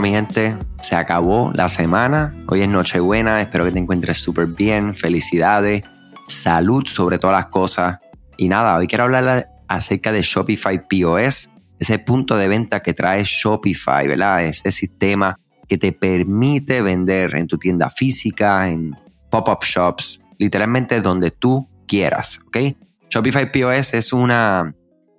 Mi gente, se acabó la semana. Hoy es Nochebuena. Espero que te encuentres súper bien. Felicidades. Salud sobre todas las cosas. Y nada, hoy quiero hablar acerca de Shopify POS, ese punto de venta que trae Shopify, ¿verdad? Ese sistema que te permite vender en tu tienda física, en pop-up shops, literalmente donde tú quieras, ¿ok? Shopify POS es una,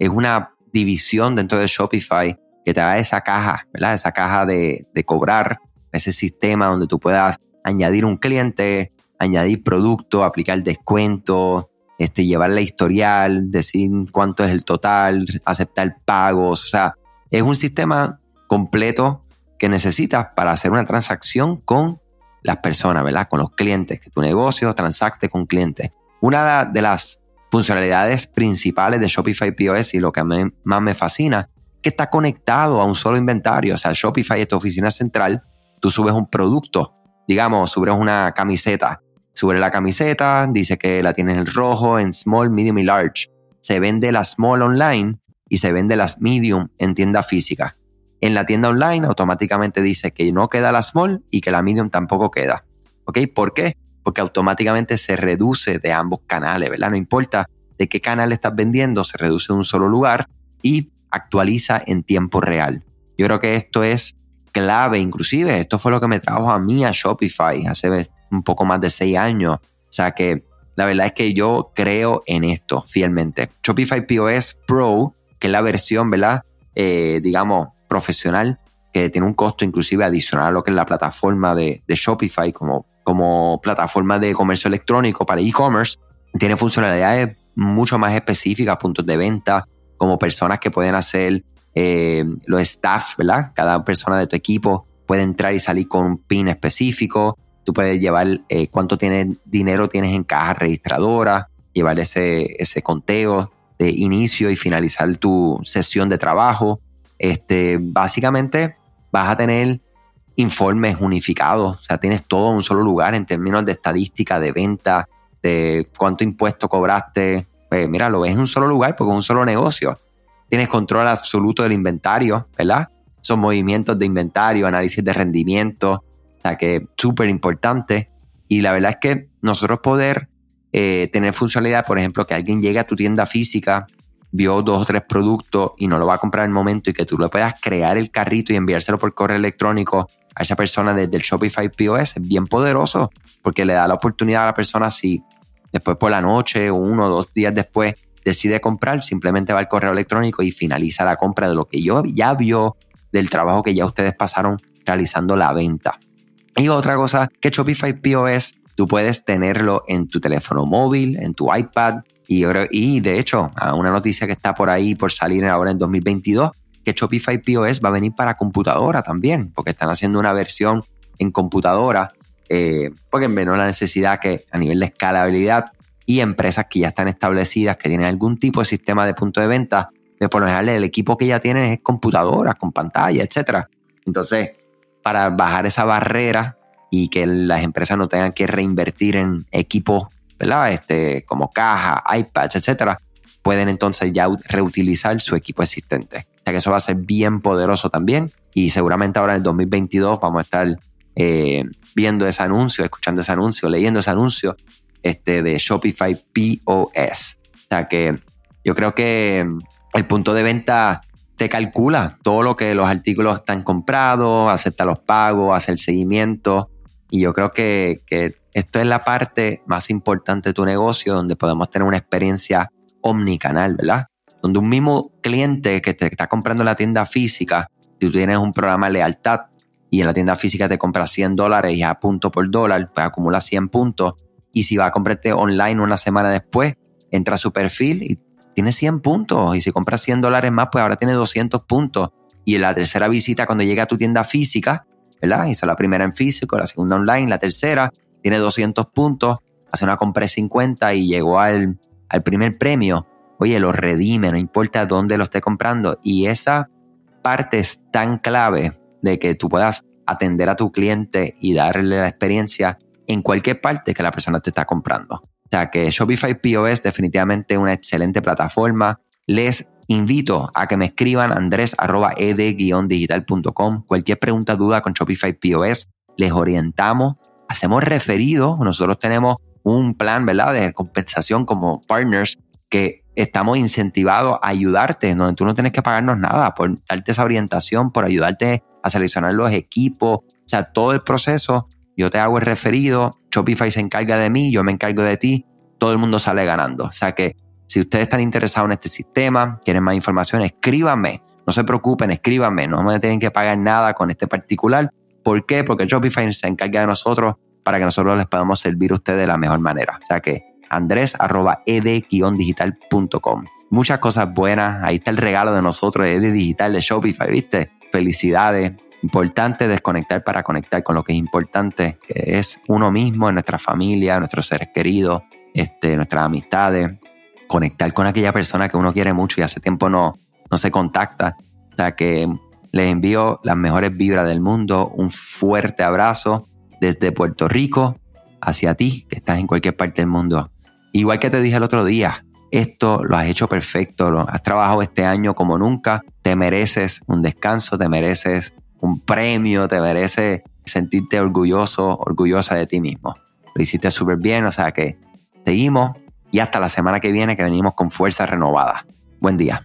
es una división dentro de Shopify que te da esa caja, ¿verdad? Esa caja de, cobrar, ese sistema donde tú puedas añadir un cliente, añadir producto, aplicar descuento, este, llevar la historial, decir cuánto es el total, aceptar pagos. O sea, es un sistema completo que necesitas para hacer una transacción con las personas, ¿verdad? Con los clientes, que tu negocio transacte con clientes. Una de las funcionalidades principales de Shopify POS y lo que a mí más me fascina, que está conectado a un solo inventario. O sea, Shopify es tu oficina central, tú subes un producto, digamos, subes una camiseta Sube la camiseta, dice que la tienes en rojo, en small, medium y large. Se vende la small online y se vende las medium en tienda física. En la tienda online automáticamente dice que no queda la small y que la medium tampoco queda. ¿Ok? ¿Por qué? Porque automáticamente se reduce de ambos canales, ¿verdad? No importa de qué canal estás vendiendo, se reduce en un solo lugar y actualiza en tiempo real. Yo creo que esto es clave, inclusive esto fue lo que me trajo a mí a Shopify hace un poco más de seis años. O sea que la verdad es que yo creo en esto fielmente. Shopify POS Pro, que es la versión, ¿verdad? Eh, digamos, profesional, que tiene un costo inclusive adicional a lo que es la plataforma de, Shopify como, como plataforma de comercio electrónico para e-commerce, tiene funcionalidades mucho más específicas, puntos de venta, como personas que pueden hacer eh, los staff, ¿verdad? Cada persona de tu equipo puede entrar y salir con un pin específico, Tú puedes llevar eh, cuánto tienes, dinero tienes en caja registradora, llevar ese, ese conteo de inicio y finalizar tu sesión de trabajo. Este, básicamente vas a tener informes unificados, o sea, tienes todo en un solo lugar en términos de estadística, de venta, de cuánto impuesto cobraste. Pues mira, lo ves en un solo lugar porque es un solo negocio. Tienes control absoluto del inventario, ¿verdad? Son movimientos de inventario, análisis de rendimiento, sea que súper importante. Y la verdad es que nosotros poder eh, tener funcionalidad, por ejemplo, que alguien llegue a tu tienda física, vio dos o tres productos y no lo va a comprar en el momento y que tú le puedas crear el carrito y enviárselo por correo electrónico a esa persona desde el Shopify POS es bien poderoso porque le da la oportunidad a la persona si después por la noche uno o dos días después decide comprar, simplemente va al correo electrónico y finaliza la compra de lo que yo ya vio del trabajo que ya ustedes pasaron realizando la venta. Y otra cosa que Shopify POS, tú puedes tenerlo en tu teléfono móvil, en tu iPad. Y, y de hecho, una noticia que está por ahí por salir ahora en 2022, que Shopify POS va a venir para computadora también, porque están haciendo una versión en computadora, eh, porque menos la necesidad que a nivel de escalabilidad y empresas que ya están establecidas, que tienen algún tipo de sistema de punto de venta, de por lo el equipo que ya tienen es computadora, con pantalla, etc. Entonces, para bajar esa barrera y que las empresas no tengan que reinvertir en equipos, ¿verdad? Este, como caja, iPads, etcétera, pueden entonces ya reutilizar su equipo existente. O sea que eso va a ser bien poderoso también y seguramente ahora en el 2022 vamos a estar eh, viendo ese anuncio, escuchando ese anuncio, leyendo ese anuncio este, de Shopify POS. O sea que yo creo que el punto de venta te calcula todo lo que los artículos están comprados, acepta los pagos, hace el seguimiento. Y yo creo que, esto es la parte más importante de tu negocio, donde podemos tener una experiencia omnicanal, ¿verdad? Donde un mismo cliente que te está comprando en la tienda física, si tú tienes un programa de lealtad y en la tienda física te compra 100 dólares y a punto por dólar, pues acumula 100 puntos. Y si va a comprarte online una semana después, entra a su perfil y tiene 100 puntos y si compras 100 dólares más, pues ahora tiene 200 puntos. Y en la tercera visita, cuando llega a tu tienda física, ¿verdad? Hizo la primera en físico, la segunda online, la tercera, tiene 200 puntos, hace una compra de 50 y llegó al, al primer premio. Oye, lo redime, no importa dónde lo esté comprando. Y esa parte es tan clave de que tú puedas atender a tu cliente y darle la experiencia en cualquier parte que la persona te está comprando. O sea que Shopify POS definitivamente una excelente plataforma. Les invito a que me escriban andres.ed-digital.com. Cualquier pregunta, duda con Shopify POS, les orientamos, hacemos referidos. Nosotros tenemos un plan, ¿verdad?, de compensación como partners que estamos incentivados a ayudarte, donde tú no tienes que pagarnos nada por darte esa orientación, por ayudarte a seleccionar los equipos, o sea, todo el proceso. Yo te hago el referido, Shopify se encarga de mí, yo me encargo de ti, todo el mundo sale ganando. O sea que si ustedes están interesados en este sistema, quieren más información, escríbanme. No se preocupen, escríbanme. No me tienen que pagar nada con este particular. ¿Por qué? Porque Shopify se encarga de nosotros para que nosotros les podamos servir a ustedes de la mejor manera. O sea que andres.ed-digital.com. Muchas cosas buenas. Ahí está el regalo de nosotros, de Digital, de Shopify, ¿viste? Felicidades. Importante desconectar para conectar con lo que es importante, que es uno mismo, nuestra familia, nuestros seres queridos, este, nuestras amistades. Conectar con aquella persona que uno quiere mucho y hace tiempo no, no se contacta. O sea que les envío las mejores vibras del mundo, un fuerte abrazo desde Puerto Rico hacia ti, que estás en cualquier parte del mundo. Igual que te dije el otro día, esto lo has hecho perfecto, lo has trabajado este año como nunca, te mereces un descanso, te mereces un premio, te mereces sentirte orgulloso, orgullosa de ti mismo. Lo hiciste súper bien, o sea que seguimos y hasta la semana que viene que venimos con fuerza renovada. Buen día.